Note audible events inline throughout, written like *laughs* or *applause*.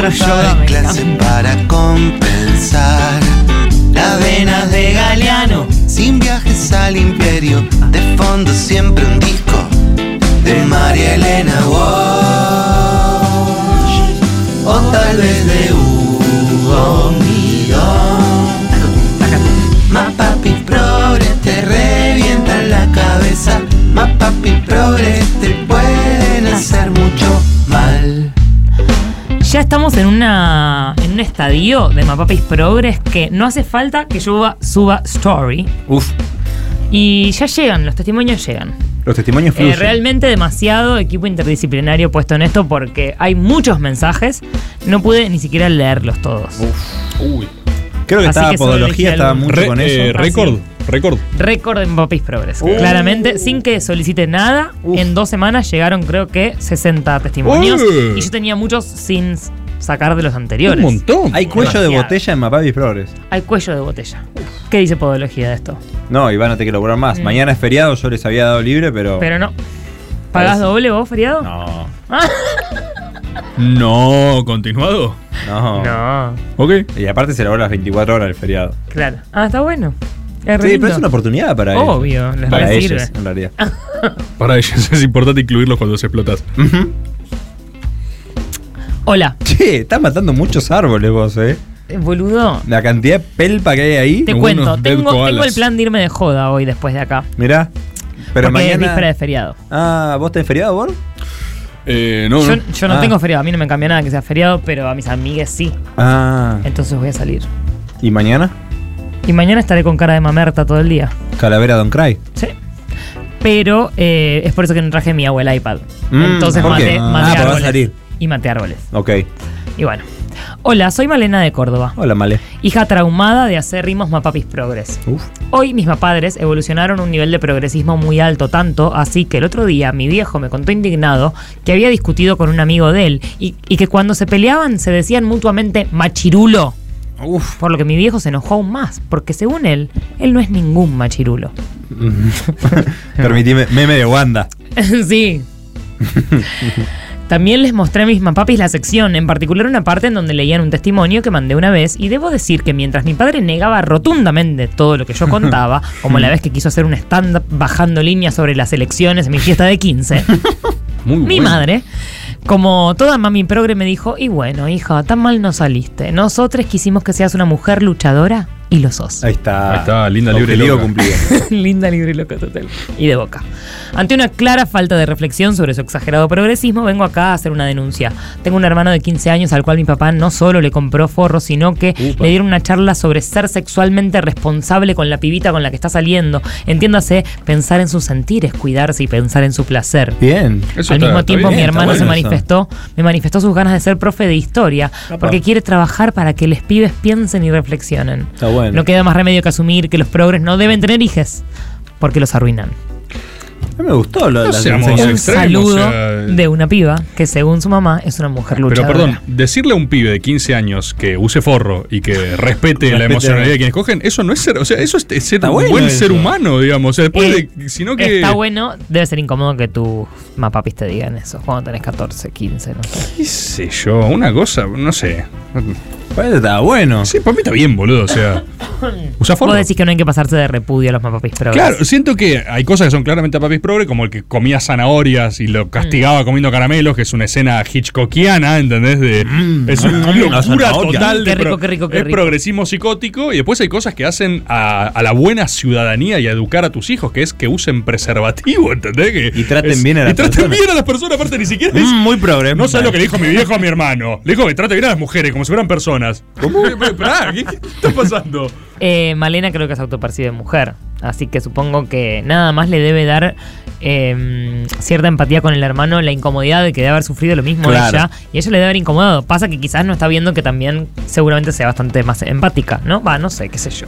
de me clase para compensar. Las venas de Galeano, sin viajes al imperio. De fondo siempre un disco de María Elena Walsh. O tal vez de estamos en una en un estadio de Mapapis Progress que no hace falta que yo suba, story. Uf, Y ya llegan, los testimonios llegan. los testimonios Eh, fluyen. realmente demasiado equipo interdisciplinario puesto en esto porque hay muchos mensajes. No pude ni siquiera leerlos todos. Uy. Creo que así estaba que podología, estaba mucho Re- con eh, eso. récord, récord. Récord en Mapapis Progress. Claramente, sin que solicite nada, en dos semanas llegaron creo que 60 testimonios. Y yo tenía muchos sin sacar de los Un anteriores. montón. Hay cuello de botella en Mapavis Progress. Hay cuello de botella. ¿Qué dice podología de esto? No, Iván, no te quiero cobrar más. Mm. Mañana es feriado, yo les había dado libre, pero. Pero no. ¿Pagás doble vos, feriado? No, *laughs* No, continuado. no. No, Ok. Y aparte se elaboró las 24 horas el feriado. claro. Ah, está bueno. Es Sí, pero es una oportunidad para ellos. Obvio, les Para ellos, en realidad. *laughs* Para ellos es importante incluirlos cuando se explotas. Ujú. Hola, Che, estás matando muchos árboles vos, eh. eh, boludo. La cantidad de pelpa que hay ahí. Te cuento, tengo, el plan de irme de joda hoy después de acá. Mirá. Pero porque es mañana. víspera de feriado. Ah, ¿vos tenés feriado, vos? Eh, no, Yo, no. yo no Ah. tengo feriado, a mí no me cambia nada que sea feriado, pero a mis amigues sí. Ah. Entonces voy a salir. ¿Y mañana? Y mañana estaré con cara de mamerta todo el día. Calavera Don't Cry. Sí. Pero eh, es por eso que no traje mi abuela iPad. Mm, Entonces ¿por maté, Ah, va a salir. Y maté árboles. Ok. Y bueno. Hola, soy Malena de Córdoba. Hola, Male. Hija traumada de hacer rimos Mapapis Progress. Uf. Hoy mis padres evolucionaron a un nivel de progresismo muy alto, tanto así que el otro día mi viejo me contó indignado que había discutido con un amigo de él y, y que cuando se peleaban se decían mutuamente machirulo. Uf. Por lo que mi viejo se enojó aún más, porque según él, él no es ningún machirulo. *laughs* Permitime, meme de Wanda. *laughs* sí. *laughs* También les mostré a mis mapapis la sección, en particular una parte en donde leían un testimonio que mandé una vez, y debo decir que mientras mi padre negaba rotundamente todo lo que yo *laughs* contaba, como la vez que quiso hacer un stand-up bajando líneas sobre las elecciones en mi fiesta de 15, *laughs* Muy mi bueno. madre, como toda mami progre, me dijo, y bueno, hija, tan mal no saliste. Nosotros quisimos que seas una mujer luchadora y lo sos. Ahí está. Ahí está, linda, libre y loca. cumplido. *laughs* Linda, libre y loca total. Y de boca. Ante una clara falta de reflexión sobre su exagerado progresismo, vengo acá a hacer una denuncia. Tengo un hermano de 15 años al cual mi papá no solo le compró forro, sino que Upa. le dieron una charla sobre ser sexualmente responsable con la pibita con la que está saliendo. Entiéndase, pensar en sus sentires, cuidarse y pensar en su placer. Bien. Eso Al está- mismo está tiempo, bien, mi hermano bueno se eso. manifestó, me manifestó sus ganas de ser profe de historia, porque quiere trabajar para que los pibes piensen y reflexionen. Está bueno. No queda más remedio que asumir que los progres no deben tener hijes, porque los arruinan. A mí me gustó lo No enseñanzas. Un extremos, saludo o sea, de una piba que según su mamá es una mujer Pero luchadora. perdón, decirle a un pibe de 15 años que use forro y que respete la emocionalidad de quienes cogen, eso no es ser, o sea, eso es ser Está un bueno buen eso. ser humano, digamos. O sea, después Eh, de, sino que Está bueno, debe ser incómodo que tus mapapis te digan eso cuando tenés 14, 15, no sé. qué sé yo, una cosa, no sé. Parece que estaba bueno. Sí, para mí está bien, boludo, o sea, *laughs* usa forro. Vos decís que no hay que pasarse de repudio a los mapapis progres. Claro, siento que hay cosas que son claramente papis progre, como el que comía zanahorias y lo Mm. castigaba comiendo caramelos, que es una escena hitchcockiana, ¿entendés? De, es una mm, locura total de Qué rico, qué rico, qué es rico. progresismo psicótico. Y después hay cosas que hacen a, a la buena ciudadanía y a educar a tus hijos, que es que usen preservativo, ¿entendés? Que Y traten es- bien a las Y traten personas. bien a las personas, aparte ni siquiera es. Mm, muy progre. No sabes lo que le dijo mi viejo a mi hermano. Le dijo que trate bien a las mujeres como si fueran personas. ¿Cómo? Pará, ¿qué, qué está pasando? Eh, Malena creo que se autopercibe mujer. Así que supongo que nada más le debe dar eh, cierta empatía con el hermano, la incomodidad de que debe haber sufrido lo mismo Claro. ella. Y ella le debe haber incomodado. Pasa que quizás no está viendo que también seguramente sea bastante más empática, ¿no? Va, no sé, qué sé yo.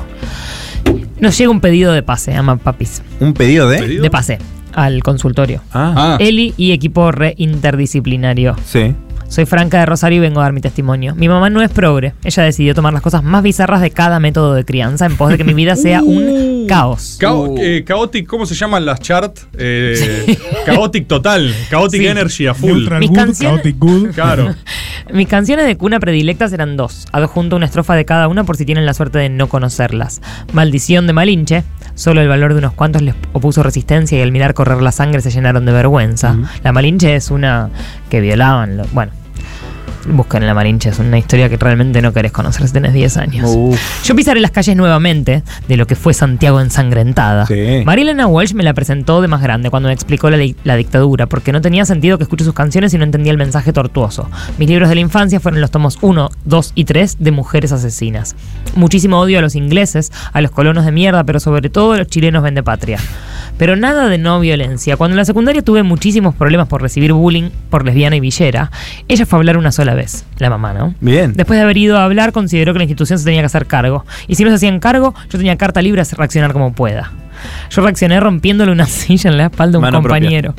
Nos llega un pedido de pase, ama papis. ¿Un pedido de? ¿Pedido? De pase al consultorio. Ah, Ah, Eli y equipo re interdisciplinario. sí. Soy Franca de Rosario y vengo a dar mi testimonio. Mi mamá no es progre. Ella decidió tomar las cosas más bizarras de cada método de crianza en pos de que mi vida sea un *laughs* caos. Cao- eh, chaotic, ¿cómo se llaman las charts? Eh, *laughs* Chaotic total, Chaotic Sí. Energy a full. Neutral Mis good, canciones- chaotic good. *laughs* Claro. Mis canciones de cuna predilectas eran dos. Adjunto una estrofa de cada una por si tienen la suerte de no conocerlas. Maldición de Malinche. Solo el valor de unos cuantos les opuso resistencia y al mirar correr la sangre se llenaron de vergüenza. La Malinche es una que violaban. lo- bueno, buscan en la Malinche. Es una historia que realmente no querés conocer si tenés 10 años. Yo pisaré las calles nuevamente de lo que fue Santiago ensangrentada. Sí. Marilena Walsh me la presentó de más grande cuando me explicó la, la dictadura, porque no tenía sentido que escuche sus canciones y no entendía el mensaje tortuoso. Mis libros de la infancia fueron los tomos 1, 2 y 3 de Mujeres Asesinas. Muchísimo odio a los ingleses, a los colonos de mierda, pero sobre todo a los chilenos vendepatria. Pero nada de no violencia. Cuando en la secundaria tuve muchísimos problemas por recibir bullying por lesbiana y villera, ella fue a hablar una sola vez, la mamá, ¿no? Bien. Después de haber ido a hablar, consideró que la institución se tenía que hacer cargo. Y si no se hacían cargo, yo tenía carta libre a reaccionar como pueda. Yo reaccioné rompiéndole una *laughs* silla en la espalda a un Mano propia. compañero.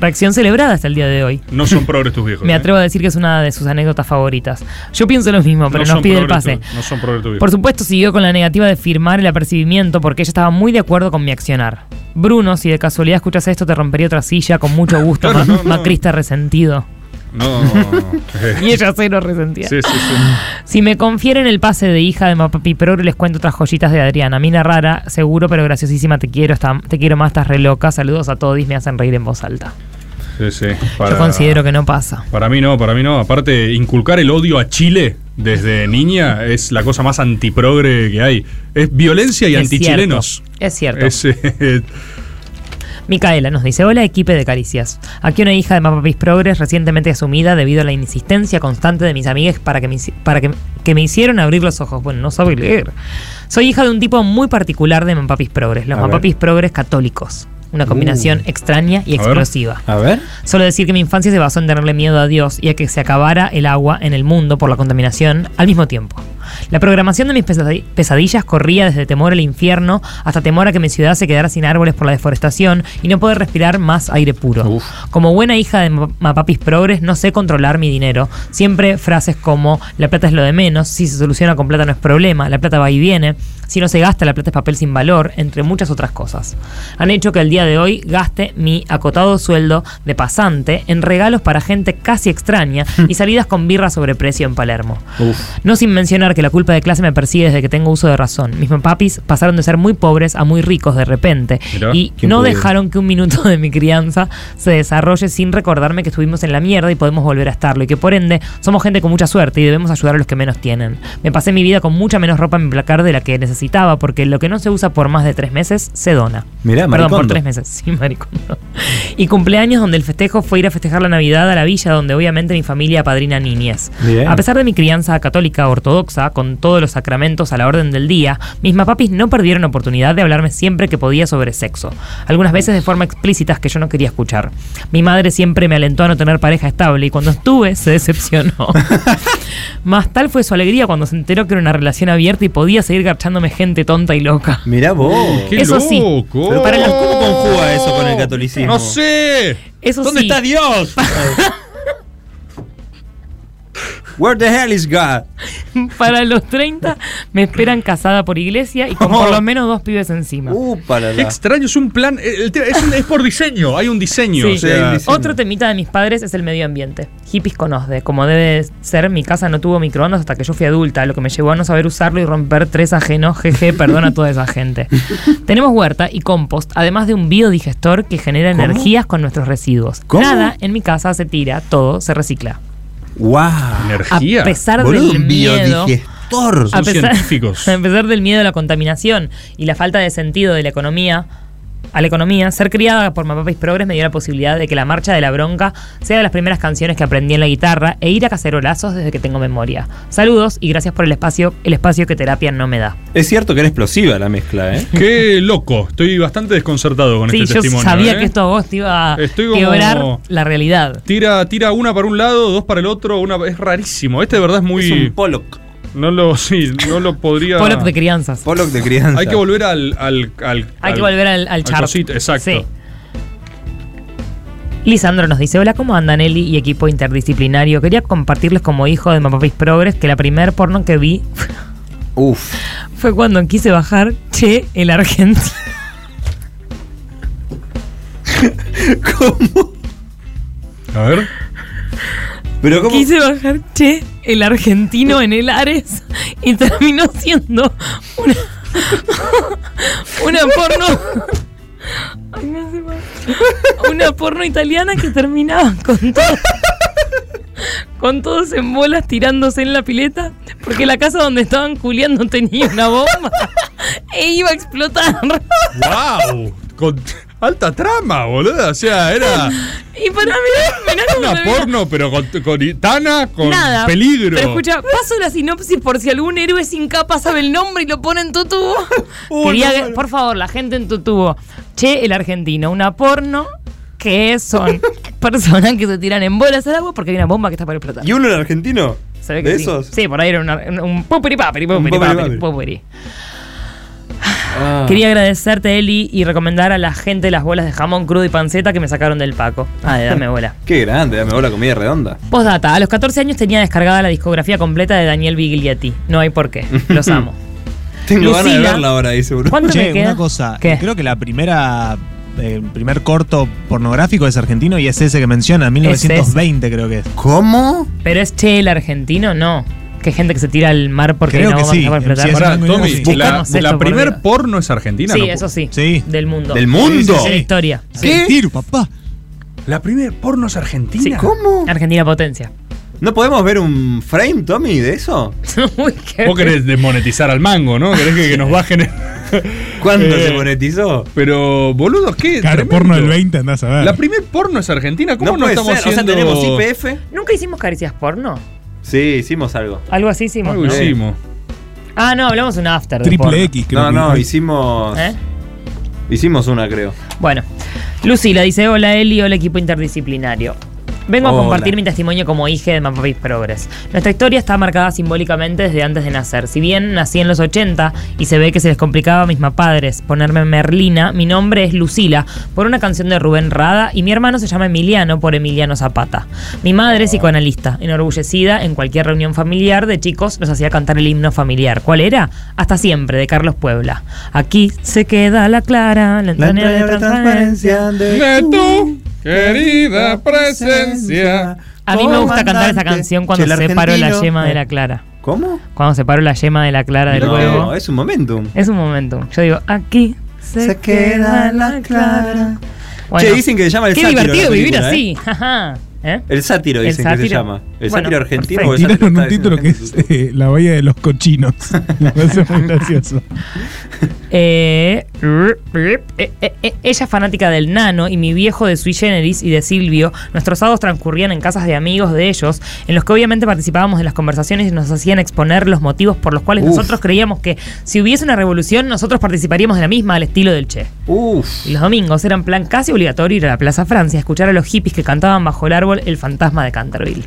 Reacción celebrada hasta el día de hoy. No son *laughs* progres tus viejos. Me ¿eh? atrevo a decir que es una de sus anécdotas favoritas. Yo pienso lo mismo, pero no nos pide el pase. no son progres tus viejos. Por supuesto, siguió con la negativa de firmar el apercibimiento porque ella estaba muy de acuerdo con mi accionar. Bruno, si de casualidad escuchas esto, te rompería otra silla con mucho gusto, *laughs* Claro, ma- no, no. macrista resentido. No. *laughs* Y ella cero resentida. Sí, sí, sí. Si me confieren el pase de hija de Mapapi Progre, les cuento otras joyitas de Adriana. Mina rara, seguro, pero graciosísima. Te quiero, está- te quiero más, estás re loca. Saludos a todos me hacen reír en voz alta. Sí, sí. Yo considero que no pasa. Para mí no, para mí no. Aparte, inculcar el odio a Chile desde *laughs* niña es la cosa más antiprogre que hay. Es violencia y Es antichilenos. cierto, Es cierto. Es, eh, Micaela nos dice, hola equipe de caricias. Aquí una hija de Mapapis Progres recientemente asumida debido a la insistencia constante de mis amigas para, que me, para que, que me hicieron abrir los ojos. Bueno, no sabe leer. Soy hija de un tipo muy particular de Mapapis Progres, los. Mapapis Progres católicos. Una combinación Uh. extraña y A ver. explosiva. A ver. Solo decir que mi infancia se basó en tenerle miedo a Dios y a que se acabara el agua en el mundo por la contaminación al mismo tiempo. La programación de mis pesadi- pesadillas corría desde temor al infierno hasta temor a que mi ciudad se quedara sin árboles por la deforestación y no poder respirar más aire puro. Uf. Como buena hija de Ma- Mapapis Progres, no sé controlar mi dinero. Siempre frases como la plata es lo de menos, si se soluciona con plata no es problema, la plata va y viene, si no se gasta la plata es papel sin valor, entre muchas otras cosas. Han hecho que el día de hoy gaste mi acotado sueldo de pasante en regalos para gente casi extraña *laughs* y salidas con birra sobre precio en Palermo. Uf. No sin mencionar que la culpa de clase me persigue desde que tengo uso de razón. Mis papis pasaron de ser muy pobres a muy ricos de repente Mirá, y ¿quién no pudiera? dejaron que un minuto de mi crianza se desarrolle sin recordarme que estuvimos en la mierda y podemos volver a estarlo y que por ende somos gente con mucha suerte y debemos ayudar a los que menos tienen. Me pasé mi vida con mucha menos ropa en mi placar de la que necesitaba porque lo que no se usa por más de tres meses se dona. Mirá, Perdón, por tres meses. *laughs* Sí, maricondo. Y cumpleaños donde el festejo fue ir a festejar la Navidad a la villa donde obviamente mi familia padrina niñez. Bien. A pesar de mi crianza católica ortodoxa, con todos los sacramentos a la orden del día, mis mapapis no perdieron oportunidad de hablarme siempre que podía sobre sexo. Algunas veces de forma explícita que yo no quería escuchar. Mi madre siempre me alentó a no tener pareja estable y cuando estuve se decepcionó. *laughs* Más tal fue su alegría cuando se enteró que era una relación abierta y podía seguir garchándome gente tonta y loca. Mirá vos. ¡Qué Eso sí. loco! Pero para los- ¿cómo conjuga eso con el catolicismo? No sé. Eso ¿Dónde sí. está Dios? *laughs* Where the hell is God? *laughs* Para los 30 me esperan casada por iglesia y con por lo menos dos pibes encima. Uh, para Qué extraño, es un plan. el- el tema- es, un- es por diseño, hay un diseño. Sí. o sea, Sí, diseño. Otro temita de mis padres es el medio ambiente. Hippies con OSDE. Como debe ser, mi casa no tuvo microondas hasta que yo fui adulta, lo que me llevó a no saber usarlo y romper tres ajenos. Jeje, *laughs* perdón a toda esa gente. Tenemos huerta y compost, además de un biodigestor que genera ¿Cómo? energías con nuestros residuos. ¿Cómo? Nada en mi casa se tira, todo se recicla. Wow. energía. A pesar Boludo, del un miedo. Son a pesar, científicos. *laughs* a pesar del miedo a la contaminación y la falta de sentido de la economía, a la economía, ser criada por Mapapis Progres me dio la posibilidad de que la marcha de la bronca sea de las primeras canciones que aprendí en la guitarra e ir a cacerolazos desde que tengo memoria. Saludos y gracias por el espacio, el espacio que terapia no me da. Es cierto que era explosiva la mezcla, ¿eh? Qué loco. Estoy bastante desconcertado con Sí, este yo testimonio. sabía ¿eh? que esto a vos te iba a quebrar la realidad. Tira, tira una para un lado, dos para el otro, una es rarísimo. Este de verdad es muy. Es un Pollock. No lo, *laughs* sí, no lo podría. Pollock de crianzas. Pollock de crianza. Hay que volver al. al, al- Hay al- que volver al, al chart. cosito, exacto. Sí. Lisandro nos dice, hola, ¿cómo andan Eli y equipo interdisciplinario? Quería compartirles como hijo de Mapapis Progress que la primer porno que vi *laughs* Uf. fue cuando quise bajar Che, el argentino. *laughs* ¿Cómo? A ver. Pero cómo. Quise bajar Che, el argentino en el Ares y terminó siendo una, una porno. Ay. Una porno italiana que terminaba con todo. Con todos en bolas tirándose en la pileta, porque la casa donde estaban culiando tenía una bomba e iba a explotar. ¡Wow! Alta trama, boludo. O sea, era Y para cómo una porno, pero con, con Tana, con Nada. peligro. Pero escucha, paso la sinopsis por si algún héroe sin capa sabe el nombre y lo pone en tu tubo. *laughs* Quería que- por favor, la gente en tu tubo. Che, el argentino, una porno que son *laughs* personas que se tiran en bolas al agua porque hay una bomba que está para explotar. ¿Y uno era argentino? ¿De sí. esos? Sí, por ahí era una- un poperi paperi, Un poperi paperi. poperi. Ah. Quería agradecerte, Eli, y recomendar a la gente las bolas de jamón crudo y panceta que me sacaron del Paco. Ah, de dame bola. *laughs* Qué grande, dame bola comida redonda. Postdata, a los 14 años tenía descargada la discografía completa de Daniel Biglietti. No hay por qué. Los *laughs* amo. Tengo ganas de Lucila. verla ahora, dice Bruno. ¿Cuánto me Che, queda? una cosa. ¿Qué? Creo que la primera. El primer corto pornográfico es argentino y es ese que menciona, 1920 creo que es. ¿Cómo? Pero es Che el argentino, no. Que hay gente que se tira al mar porque Creo no que sí. a explotar. Sí, Pará, Tommy, la, esto, la primer porno es argentina. Sí, ¿no? eso sí. Sí. Del mundo. ¿Del mundo? La historia. ¿Qué? Tiro, papá. La primer porno es argentina. Sí. ¿Cómo? Argentina potencia. ¿No podemos ver un frame, Tommy, de eso? *laughs* Uy, qué- Vos querés desmonetizar al mango, ¿no? Querés que, que nos bajen. el- *laughs* ¿Cuándo Eh, se monetizó? Pero, boludo, ¿qué? Claro, porno del 20, andás a ver. La primer porno es argentina. ¿Cómo no estamos ser. haciendo? O sea, tenemos IPF. ¿Nunca hicimos caricias porno? Sí, hicimos algo. Algo así hicimos. Algo ¿no? hicimos. Ah, no, hablamos de un after. Triple. X, creo No, que no, hicimos. ¿Eh? Hicimos una, creo. Bueno, Lucila dice: Hola Eli, hola equipo interdisciplinario. Vengo a compartir mi testimonio como hija de Mapapis Progress. Nuestra historia está marcada simbólicamente desde antes de nacer. Si bien nací en los 80 y se ve que se les complicaba a mis padres ponerme Merlina, mi nombre es Lucila por una canción de Rubén Rada y mi hermano se llama Emiliano por Emiliano Zapata. Mi madre es psicoanalista, enorgullecida en cualquier reunión familiar de chicos nos hacía cantar el himno familiar. ¿Cuál era? Hasta siempre, de Carlos Puebla. Aquí se queda la clara, la entraña de transparencia. De tu querida presencia. A mí me gusta cantar esa canción cuando separo la yema de la clara. ¿Cómo? Cuando separo la yema de la clara del no, huevo. es un momentum. Es un momento. Yo digo, aquí se, Se queda la la clara. Che, dicen que se llama el Qué sátiro divertido la vivir así. ¿eh? ¿Eh? El sátiro El dicen que se sátiro. llama. El Bueno, sátiro argentino. o el sátiro un título que es eh, La Bahía de los Cochinos. *laughs* Me parece muy gracioso. *laughs* Eh, eh, eh, eh, ella es fanática del nano y mi viejo de Sui Generis y de Silvio. Nuestros sábados transcurrían en casas de amigos de ellos, en los que obviamente participábamos de las conversaciones y nos hacían exponer los motivos por los cuales Uf. nosotros creíamos que si hubiese una revolución, nosotros participaríamos de la misma al estilo del Che. Uf. Y los domingos eran plan casi obligatorio ir a la Plaza Francia a escuchar a los hippies que cantaban bajo el árbol El fantasma de Canterville.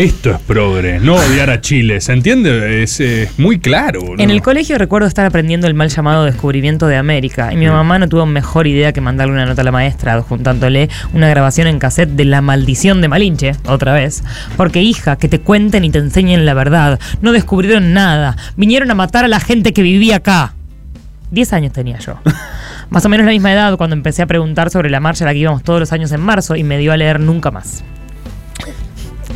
Esto es progre, no odiar a Chile. ¿Se entiende? Es muy claro. En el colegio recuerdo estar aprendiendo el mal llamado descubrimiento de América y mi mamá no tuvo mejor idea que mandarle una nota a la maestra adjuntándole una grabación en cassette de La maldición de Malinche, otra vez. Porque hija, que te cuenten y te enseñen la verdad. No descubrieron nada. Vinieron a matar a la gente que vivía acá. Diez años tenía yo. *laughs* Más o menos la misma edad cuando empecé a preguntar sobre la marcha a la que íbamos todos los años en marzo y me dio a leer nunca más.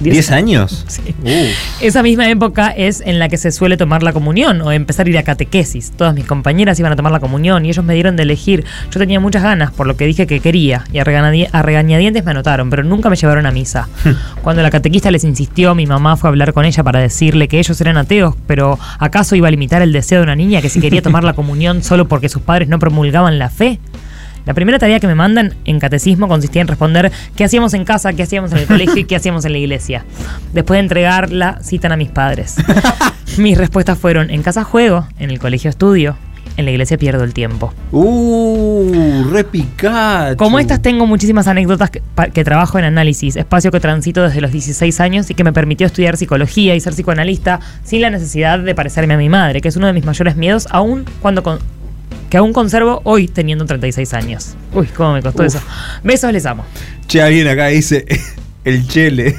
¿Diez años? Sí. Uf. Esa misma época es en la que se suele tomar la comunión o empezar a ir a catequesis. Todas mis compañeras iban a tomar la comunión y ellos me dieron de elegir. Yo tenía muchas ganas, por lo que dije que quería, y a regañadientes me anotaron, pero nunca me llevaron a misa. *laughs* Cuando la catequista les insistió, mi mamá fue a hablar con ella para decirle que ellos eran ateos, pero ¿acaso iba a limitar el deseo de una niña que si quería tomar la comunión solo porque sus padres no promulgaban la fe? La primera tarea que me mandan en catecismo consistía en responder qué hacíamos en casa, qué hacíamos en el colegio y qué hacíamos en la iglesia. Después de entregarla, citan a mis padres. *laughs* Mis respuestas fueron, en casa juego, en el colegio estudio, en la iglesia pierdo el tiempo. Uh, re Pikachu. Como estas tengo muchísimas anécdotas que, pa- que trabajo en análisis, espacio que transito desde los 16 años y que me permitió estudiar psicología y ser psicoanalista sin la necesidad de parecerme a mi madre, que es uno de mis mayores miedos, aún cuando con- que aún conservo hoy teniendo 36 años. Uy, cómo me costó eso. Besos, les amo. Che, alguien acá dice *laughs* el chele.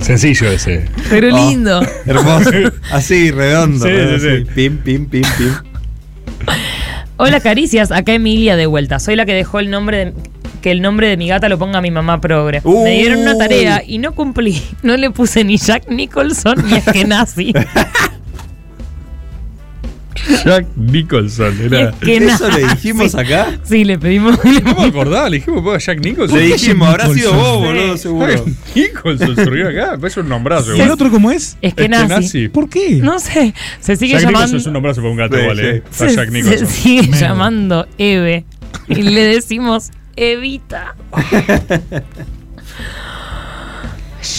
Sencillo ese. Pero Oh, lindo. Hermoso. *laughs* Así, redondo. Sí, ¿verdad? sí, sí. Así, Pim, pim, pim, pim. Hola caricias, acá Emilia de vuelta. Soy la que dejó el nombre de, que el nombre de mi gata lo ponga mi mamá progre. Me dieron una tarea y no cumplí. No le puse ni Jack Nicholson ni Eskenazi. *laughs* Jack Nicholson. Era. Eskenazi. ¿Eso le dijimos acá? Sí, le pedimos. No me acordaba, le dijimos "¿Puedo a Jack Nicholson. Le dijimos, habrá sido vos, Sí. boludo, seguro. Jack Nicholson surgió acá. Es un nombrazo. ¿Y el otro cómo es? Eskenazi. Eskenazi. ¿Por qué? No sé, se sigue Jack llamando. Nicholson es un nombrazo para un gato, Sí, vale. sí. Está se, Jack se Nicholson. sigue Meo. llamando Eve. Y le decimos Evita. *laughs*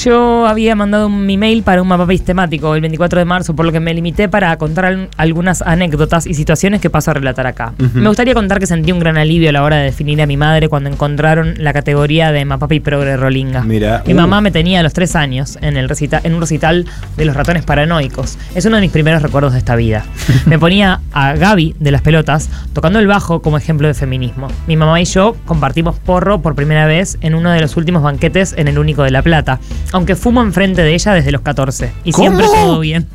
Yo había mandado un email para un mapa temático el 24 de marzo, por lo que me limité para contar al- algunas anécdotas y situaciones que paso a relatar acá. Me gustaría contar que sentí un gran alivio a la hora de definir a mi madre cuando encontraron la categoría de Mapapi Progre Rolinga. Mira, Mi uh. mamá me tenía a los tres años en, el recita- en un recital de los ratones paranoicos. Es uno de mis primeros recuerdos de esta vida. *laughs* Me ponía a Gaby de las pelotas tocando el bajo como ejemplo de feminismo. Mi mamá y yo compartimos porro por primera vez en uno de los últimos banquetes en el Único de La Plata, aunque fumo enfrente de ella desde los 14. Y ¿Cómo? siempre todo bien.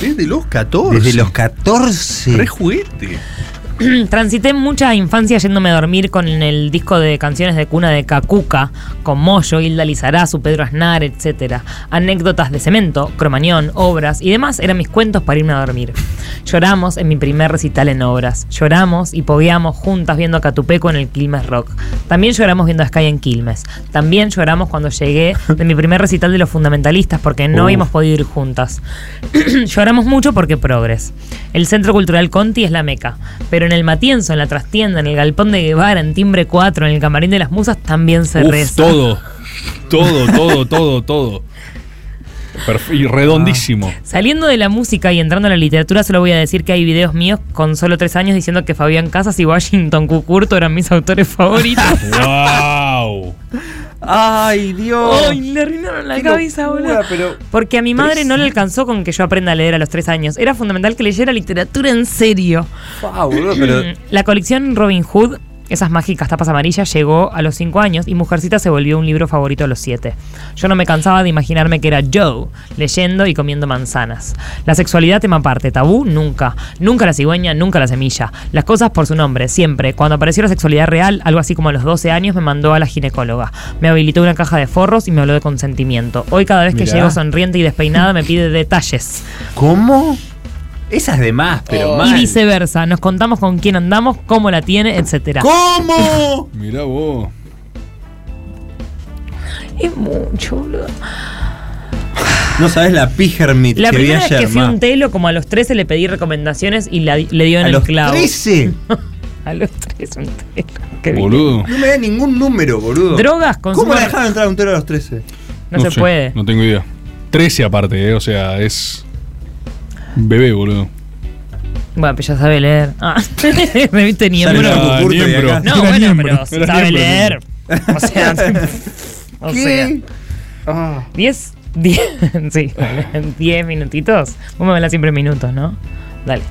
Desde los 14. Desde los 14. Re juguete. *clears throat* Transité mucha infancia yéndome a dormir con el disco de canciones de cuna de Cacuca, con Moyo, Hilda Lizarazu, Pedro Aznar, etc. Anécdotas de cemento, cromañón, obras y demás eran mis cuentos para irme a dormir. Lloramos en mi primer recital en obras. Lloramos y pogueamos juntas viendo a Catupeco en el Quilmes Rock. También lloramos viendo a Sky en Quilmes. También lloramos cuando llegué de mi primer recital de los fundamentalistas porque no Uf. habíamos podido ir juntas. *clears throat* Lloramos mucho porque progres. El Centro Cultural Conti es la meca, pero en el Matienzo, en la trastienda, en el Galpón de Guevara, en Timbre 4, en el Camarín de las Musas también se Uf, reza. todo. Todo, todo, todo, todo. Perf- y redondísimo. Saliendo de la música y entrando a la literatura, solo voy a decir que hay videos míos con solo tres años diciendo que Fabián Casas y Washington Cucurto eran mis autores favoritos. *laughs* ¡Wow! Ay, Dios. ¡Ay, le arruinaron la Qué cabeza, locura, boludo! pero- Porque a mi madre no le alcanzó con que yo aprenda a leer a los tres años. Era fundamental que leyera literatura en serio. Fa, boludo, pero. *clears throat* La colección Robin Hood, esas mágicas tapas amarillas, llegó a los 5 años y Mujercita se volvió un libro favorito a los 7. Yo no me cansaba de imaginarme que era Joe, leyendo y comiendo manzanas. La sexualidad tema aparte, tabú, nunca. Nunca la cigüeña, nunca la semilla. Las cosas por su nombre, siempre. Cuando apareció la sexualidad real, algo así como a los 12 años, me mandó a la ginecóloga. Me habilitó una caja de forros y me habló de consentimiento. Hoy cada vez que Mirá. llego sonriente y despeinada me pide detalles. ¿Cómo? Esa es de más, pero Y mal. viceversa. Nos contamos con quién andamos, cómo la tiene, etcétera. ¿Cómo? *laughs* Mirá vos. Es mucho, boludo. No sabes la pijermit La que vi primera vez ayer, que fui a un telo, como a los 13, le pedí recomendaciones y la- le dio en A el los clavo. 13. *laughs* A los 13, un telo. Boludo. No me da ningún número, boludo. Drogas, consumo. ¿Cómo la dejaban entrar a un tero a los 13? No, se sé, puede. No tengo idea. 13 aparte, eh, o sea, es. Bebé, boludo. Bueno, pues ya sabe leer. *laughs* Ah, *laughs* me viste niembro. y niembro. No, bueno, miembro. pero sabe miembro, leer. O *laughs* sea, o sea. Ah. 10, 10, sí, 10 minutitos. Vos me hablas siempre en minutos, ¿no? Dale.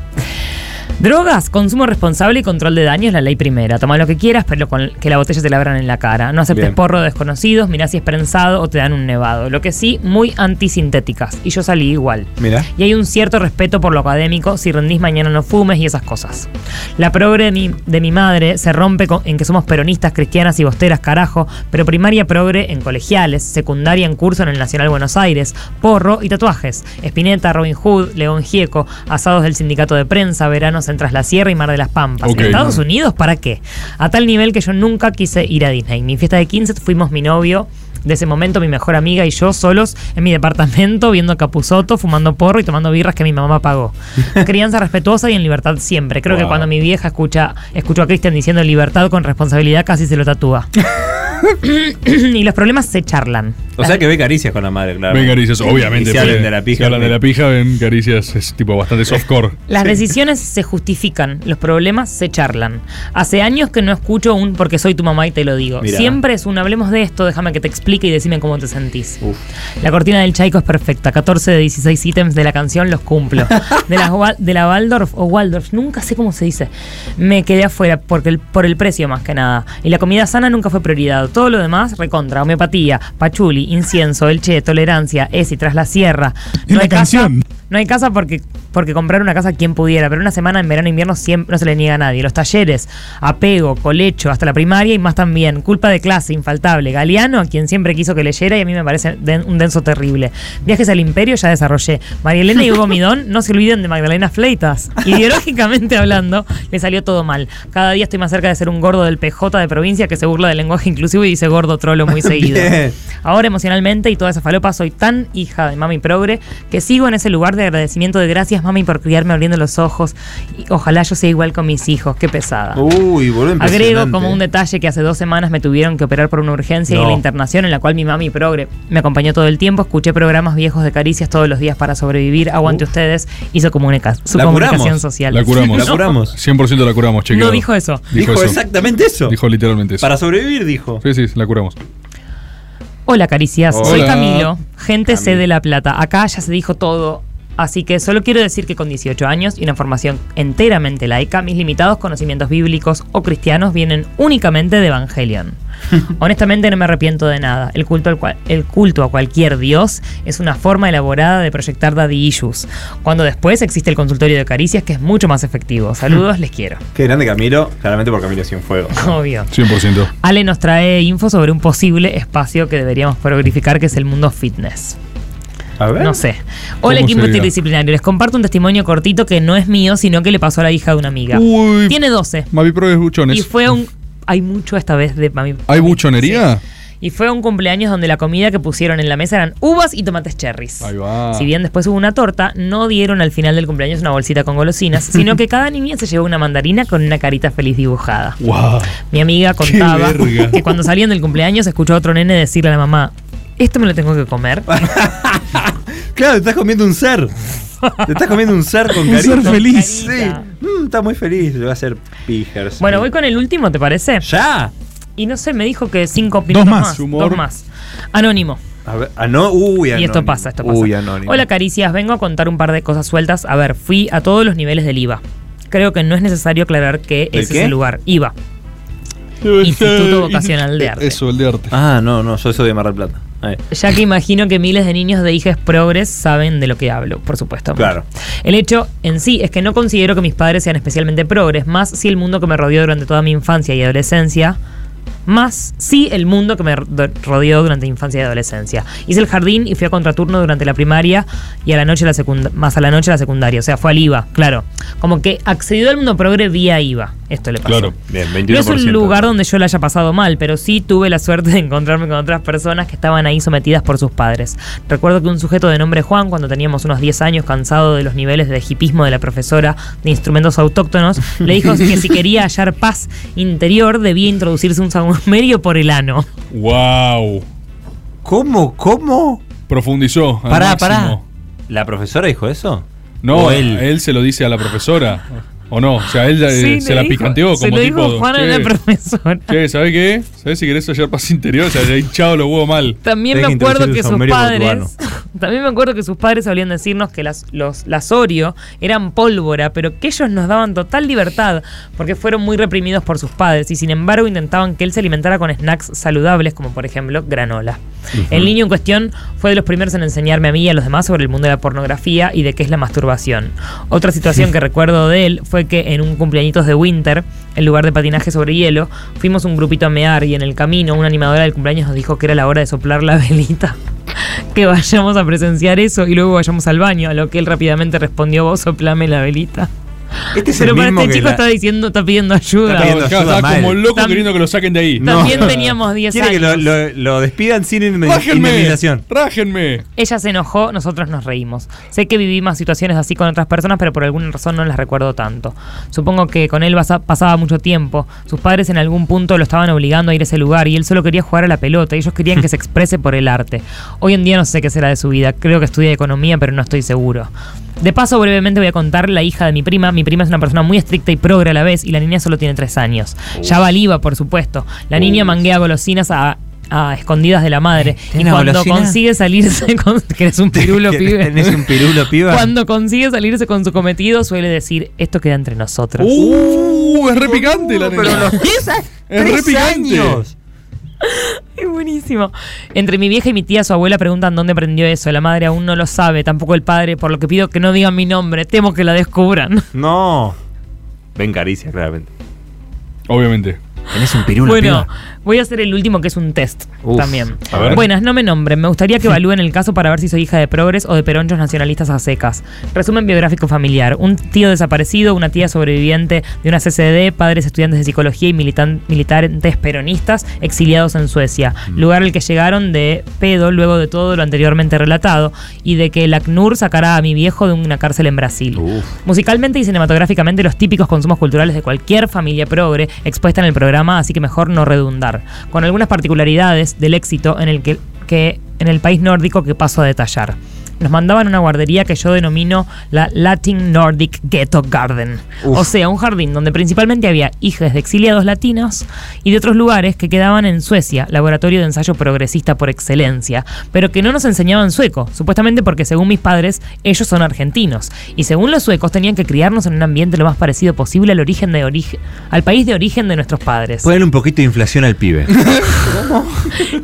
Drogas, consumo responsable y control de daños, la ley primera. Toma lo que quieras, pero con que la botella te la abran en la cara. No aceptes Bien. porro de desconocidos, mirá si es prensado o te dan un nevado. Lo que sí, muy antisintéticas. Y yo salí igual. Mira. Y hay un cierto respeto por lo académico, si rendís mañana no fumes y esas cosas. La progre de mi, de mi madre se rompe con- en que somos peronistas, cristianas y bosteras, carajo, pero primaria progre en colegiales, secundaria en curso en el Nacional Buenos Aires, porro y tatuajes. Espineta, Robin Hood, León Gieco, asados del sindicato de prensa, veranos en Tras la Sierra y Mar de las Pampas. Ok. ¿Estados Unidos para qué? A tal nivel que yo nunca quise ir a Disney. Mi fiesta de 15 fuimos mi novio. De ese momento mi mejor amiga y yo solos en mi departamento viendo Capuzoto, fumando porro y tomando birras que mi mamá pagó. *laughs* Crianza respetuosa y en libertad siempre. Creo que cuando mi vieja escucha, escuchó a Cristian diciendo libertad con responsabilidad casi se lo tatúa. *laughs* *coughs* y los problemas se charlan. O sea que ve caricias con la madre, claro. Ven caricias, obviamente. Y si pues, hablan de la pija. Si hablan de la pija, ven caricias, es tipo bastante softcore. Las decisiones se justifican, los problemas se charlan. Hace años que no escucho un porque soy tu mamá y te lo digo. Mirá. Siempre es un hablemos de esto, déjame que te explique y decime cómo te sentís. Uf. La cortina del Chaico es perfecta, 14 de 16 ítems de la canción los cumplo. De la, de la Waldorf o Waldorf, nunca sé cómo se dice. Me quedé afuera porque el- por el precio más que nada. Y la comida sana nunca fue prioridad. Todo lo demás, recontra, homeopatía, pachuli, incienso, elche, tolerancia, esi, tras la sierra. Es la canción. Casa, no hay casa porque, porque comprar una casa quien pudiera, pero una semana en verano e invierno siempre no se le niega a nadie. Los talleres, apego, colecho, hasta la primaria y más también. Culpa de clase, infaltable. Galeano, a quien siempre quiso que leyera y a mí me parece den- un denso terrible. Viajes al imperio ya desarrollé. María Elena y Hugo *laughs* Midón, no se olviden de Magdalena Fleitas. Ideológicamente hablando, le salió todo mal. Cada día estoy más cerca de ser un gordo del PJ de provincia que se burla del lenguaje inclusivo y dice gordo trolo muy *laughs* seguido. Bien. Ahora emocionalmente y toda esa falopa soy tan hija de mami progre que sigo en ese lugar de agradecimiento de gracias mami por criarme abriendo los ojos y ojalá yo sea igual con mis hijos, qué pesada. Uy, boludo, Agrego como un detalle que hace dos semanas me tuvieron que operar por una urgencia y No. en la internación en la cual mi mami progre me acompañó todo el tiempo, escuché programas viejos de caricias todos los días para sobrevivir, aguante ustedes, hizo comunica su La comunicación curamos. social. La curamos. *laughs* La curamos. 100% la curamos, chequeado. No dijo eso. Dijo, eso. exactamente eso. Dijo literalmente eso. Para sobrevivir, dijo. Sí, sí, la curamos. Hola Caricias, soy. Camilo, gente C Camilo. de La Plata. Acá ya se dijo todo, así que solo quiero decir que con 18 años y una formación enteramente laica, mis limitados conocimientos bíblicos o cristianos vienen únicamente de Evangelion. *laughs* Honestamente no me arrepiento de nada. El culto, al cual- el culto a cualquier dios es una forma elaborada de proyectar daddy issues, cuando después existe el consultorio de caricias que es mucho más efectivo. *laughs* Saludos, les quiero. Qué grande Camilo, claramente por Camilo Cienfuegos. *laughs* Obvio. 100%. Ale nos trae info sobre un posible espacio que deberíamos progrificar, que es el mundo fitness. A ver. No sé. Hola ¿Cómo equipo interdisciplinario. Les comparto un testimonio cortito que no es mío, sino que le pasó a la hija de una amiga. Uy. Tiene 12. Mavi Pro es buchones. Y fue un... Hay mucho esta vez de mami. ¿Hay buchonería? Y fue un cumpleaños donde la comida que pusieron en la mesa eran uvas y tomates cherries. Ahí va. Si bien después hubo una torta, no dieron al final del cumpleaños una bolsita con golosinas, *laughs* sino que cada niña se llevó una mandarina con una carita feliz dibujada. Wow. Mi amiga contaba que cuando salían del cumpleaños escuchó a otro nene decirle a la mamá, ¿esto me lo tengo que comer? *laughs* Claro, te estás comiendo un ser. Te estás comiendo un ser con Un carita. ser feliz. Sí. Mm, está muy feliz. Le va a hacer pijers. Bueno, voy con el último, ¿te parece? ¿Ya? Y no sé, me dijo que cinco minutos más. más. Humor. Dos más. Anónimo. A ver, ah, no, uy, Y esto anónimo. pasa, esto pasa. Uy, anónimo. Hola caricias, vengo a contar un par de cosas sueltas. A ver, fui a todos los niveles del IVA. Creo que no es necesario aclarar que ¿Del ese qué? es el lugar. IVA. Instituto Vocacional de Arte. Eso, el de arte. Ah, no, no, yo soy de Mar del Plata. Ahí. Ya que imagino que miles de niños de hijas progres saben de lo que hablo, por supuesto. Claro. El hecho en sí es que no considero que mis padres sean especialmente progres, más si el mundo que me rodeó durante toda mi infancia y adolescencia, más sí el mundo que me ro- rodeó durante mi infancia y adolescencia. Hice el jardín y fui a contraturno durante la primaria y a la noche la más a la noche la secundaria, o sea, fue al IVA, claro. Como que accedió al mundo progre vía IVA. Esto le pasó. Claro. Bien, 21%. No es un lugar donde yo la haya pasado mal, pero sí tuve la suerte de encontrarme con otras personas que estaban ahí sometidas por sus padres. Recuerdo que un sujeto de nombre Juan, cuando teníamos unos 10 años, cansado de los niveles de hipismo de la profesora de instrumentos autóctonos, le dijo que si quería hallar paz interior debía introducirse un saumerio por el ano. Wow. ¿Cómo? ¿Cómo? Profundizó. al Pará, máximo. pará. ¿La profesora dijo eso? No, ¿O él? él? se lo dice a la profesora. ¿O no? O sea, él Sí, se la dijo- picanteó se como lo tipo. dijo Juan a la "Che, profesora. Che, ¿sabes qué? ¿Sabes si querés hallar paz interior? O sea, le ha hinchado los huevos mal. También Tenés me que acuerdo que el sus padres. También me acuerdo que sus padres solían decirnos que las, los, las Oreo eran pólvora, pero que ellos nos daban total libertad porque fueron muy reprimidos por sus padres y sin embargo intentaban que él se alimentara con snacks saludables, como por ejemplo granola. El niño en cuestión fue de los primeros en enseñarme a mí y a los demás sobre el mundo de la pornografía y de qué es la masturbación. Otra situación que recuerdo de él fue que en un cumpleañitos de Winter, el lugar de patinaje sobre hielo, fuimos un grupito a mear y en el camino una animadora del cumpleaños nos dijo que era la hora de soplar la velita. *laughs* Que vayamos a presenciar eso y luego vayamos al baño, a lo que él rápidamente respondió, vos soplame la velita. Este es Pero el para mismo este que chico la- está diciendo, está pidiendo ayuda. Está pidiendo ayuda mal. como loco Tam- queriendo que lo saquen de ahí. También teníamos 10 Quiere que lo, años. lo- lo despidan sin indemnización. ¡Rájenme! Ella se enojó, nosotros nos reímos. Sé que viví más situaciones así con otras personas, pero por alguna razón no las recuerdo tanto. Supongo que con él basa- pasaba mucho tiempo. Sus padres en algún punto lo estaban obligando a ir a ese lugar y él solo quería jugar a la pelota y ellos querían que se *laughs* exprese por el arte. Hoy en día no sé qué será de su vida. Creo que estudia economía, pero no estoy seguro. De paso, brevemente voy a contar la hija de mi prima. Mi prima es una persona muy estricta y progre a la vez y la niña solo tiene tres años. Ya va Liva, por supuesto. La niña manguea golosinas a... a escondidas de la madre. Y ¿Tenés una cuando golosina? consigue salirse *laughs* con. que eres un pirulo, Que pibe. Tenés un pirulo, piba. Cuando consigue salirse con su cometido, suele decir: Esto queda entre nosotros. ¡Uh! Es re picante la Pero nena. los Es re tres picante. años. *laughs* Es buenísimo. Entre mi vieja y mi tía, su abuela preguntan dónde aprendió eso. La madre aún no lo sabe, tampoco el padre, por lo que pido que no digan mi nombre. Temo que la descubran. *laughs* No. Ven caricia, claramente. Obviamente. Tenés un pirulo, Bueno, piba. Voy a hacer el último que es un test Uf, también. Buenas, no me nombren. Me gustaría que *laughs* evalúen el caso para ver si soy hija de progres o de peronchos nacionalistas a secas. Resumen biográfico familiar. Un tío desaparecido, una tía sobreviviente de una CCD, padres estudiantes de psicología y militan- militantes peronistas exiliados en Suecia. Mm. Lugar al que llegaron de pedo luego de todo lo anteriormente relatado y de que el ACNUR sacará a mi viejo de una cárcel en Brasil. Uf. Musicalmente y cinematográficamente los típicos consumos culturales de cualquier familia progre expuesta en el programa, así que mejor no redundar. Con algunas particularidades del éxito en el que, que en el país nórdico que paso a detallar. Nos mandaban a una guardería que yo denomino la Latin Nordic Ghetto Garden. Uf. O sea, un jardín donde principalmente había hijas de exiliados latinos y de otros lugares que quedaban en Suecia, laboratorio de ensayo progresista por excelencia, pero que no nos enseñaban sueco, supuestamente porque según mis padres, ellos son argentinos. Y según los suecos tenían que criarnos en un ambiente lo más parecido posible al origen de origen, al país de origen de nuestros padres. Ponle un poquito de inflación al pibe.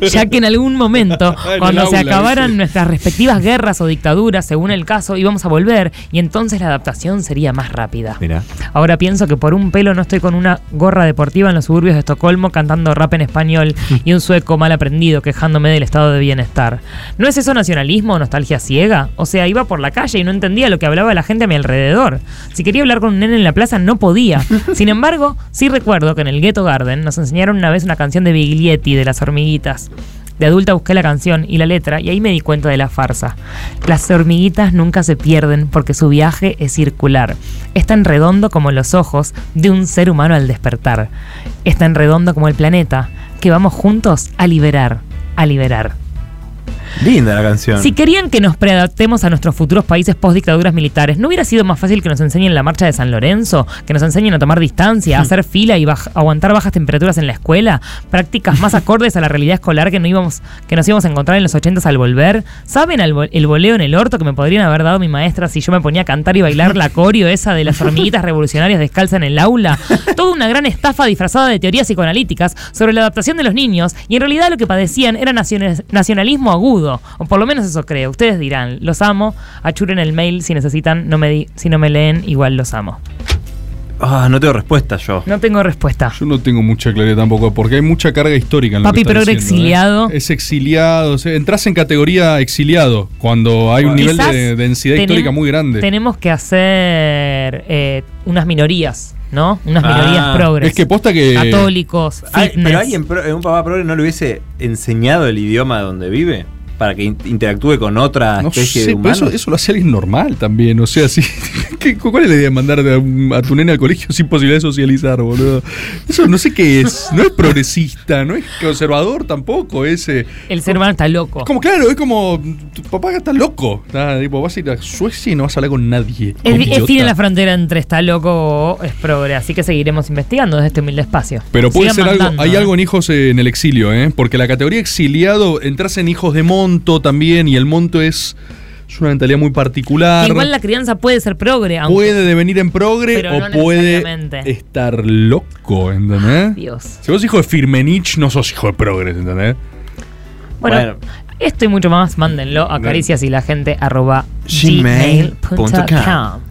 *laughs* ya que en algún momento, *laughs* cuando se aula, acabaran nuestras respectivas guerras o dictaduras, según el caso, íbamos a volver y entonces la adaptación sería más rápida. Mira. Ahora pienso que por un pelo no estoy con una gorra deportiva en los suburbios de Estocolmo cantando rap en español y un sueco mal aprendido quejándome del estado de bienestar. ¿No es eso nacionalismo o nostalgia ciega? O sea, iba por la calle y no entendía lo que hablaba la gente a mi alrededor. Si quería hablar con un nene en la plaza no podía. Sin embargo, sí recuerdo que en el Ghetto Garden nos enseñaron una vez una canción de Biglietti de las hormiguitas. De adulta busqué la canción y la letra y ahí me di cuenta de la farsa. Las hormiguitas nunca se pierden porque su viaje es circular. Es tan redondo como los ojos de un ser humano al despertar. Es tan redondo como el planeta que vamos juntos a liberar, a liberar. Linda la canción. Si querían que nos preadaptemos a nuestros futuros países post dictaduras militares, ¿no hubiera sido más fácil que nos enseñen la marcha de San Lorenzo? ¿Que nos enseñen a tomar distancia, a hacer fila y baj- aguantar bajas temperaturas en la escuela? ¿Prácticas más *laughs* acordes a la realidad escolar que, no íbamos, que nos íbamos a encontrar en los 80 al volver? ¿Saben el voleo en el orto que me podrían haber dado mi maestra si yo me ponía a cantar y bailar la coreo esa de las hormiguitas revolucionarias descalza en el aula? Toda una gran estafa disfrazada de teorías psicoanalíticas sobre la adaptación de los niños y en realidad lo que padecían era naciona- nacionalismo agudo, o por lo menos eso creo. Ustedes dirán, los amo, achuren el mail si necesitan, no me di- si no me leen, igual los amo. Ah, no tengo respuesta yo. No tengo respuesta. Yo no tengo mucha claridad tampoco, porque hay mucha carga histórica en lo Papi que está progre diciendo, ¿eh? exiliado. Es exiliado, o sea, entras en categoría exiliado cuando hay un nivel de densidad histórica muy grande. Tenemos que hacer eh, unas minorías, ¿no? Unas Ah, minorías progres. Es que posta que. Católicos, pero alguien, pro- un papá progre no le hubiese enseñado el idioma donde vive para que in- interactúe con otra No especie sé, de pero humanos. eso, eso lo hace alguien normal también. O sea, sí. *laughs* ¿qué- ¿cuál es la idea de mandar a, un- a tu nene al colegio sin posibilidad de socializar, boludo? Eso no sé qué es. No es progresista, no es conservador tampoco. Es, eh, El ser humano está loco. como claro, es como tu papá está loco. Está, tipo, vas a ir a Suecia y no vas a hablar con nadie. Es, es fina la frontera entre está loco o es progre, así que seguiremos investigando desde este humilde espacio. Pero puede Sigan ser algo, hay ¿eh? algo en hijos eh, en el exilio, ¿eh? Porque la categoría exiliado, entras en hijos de monto también, y el monto es, es una mentalidad muy particular. Igual la crianza puede ser progre, aunque puede devenir en progre Pero o no puede estar loco, ¿entendés? Dios. Si vos hijo de Firmenich, no sos hijo de progre, ¿entendés? Bueno, Bueno. esto y mucho más, mándenlo a caricias y la gente arroba gmail.com. gmail.com.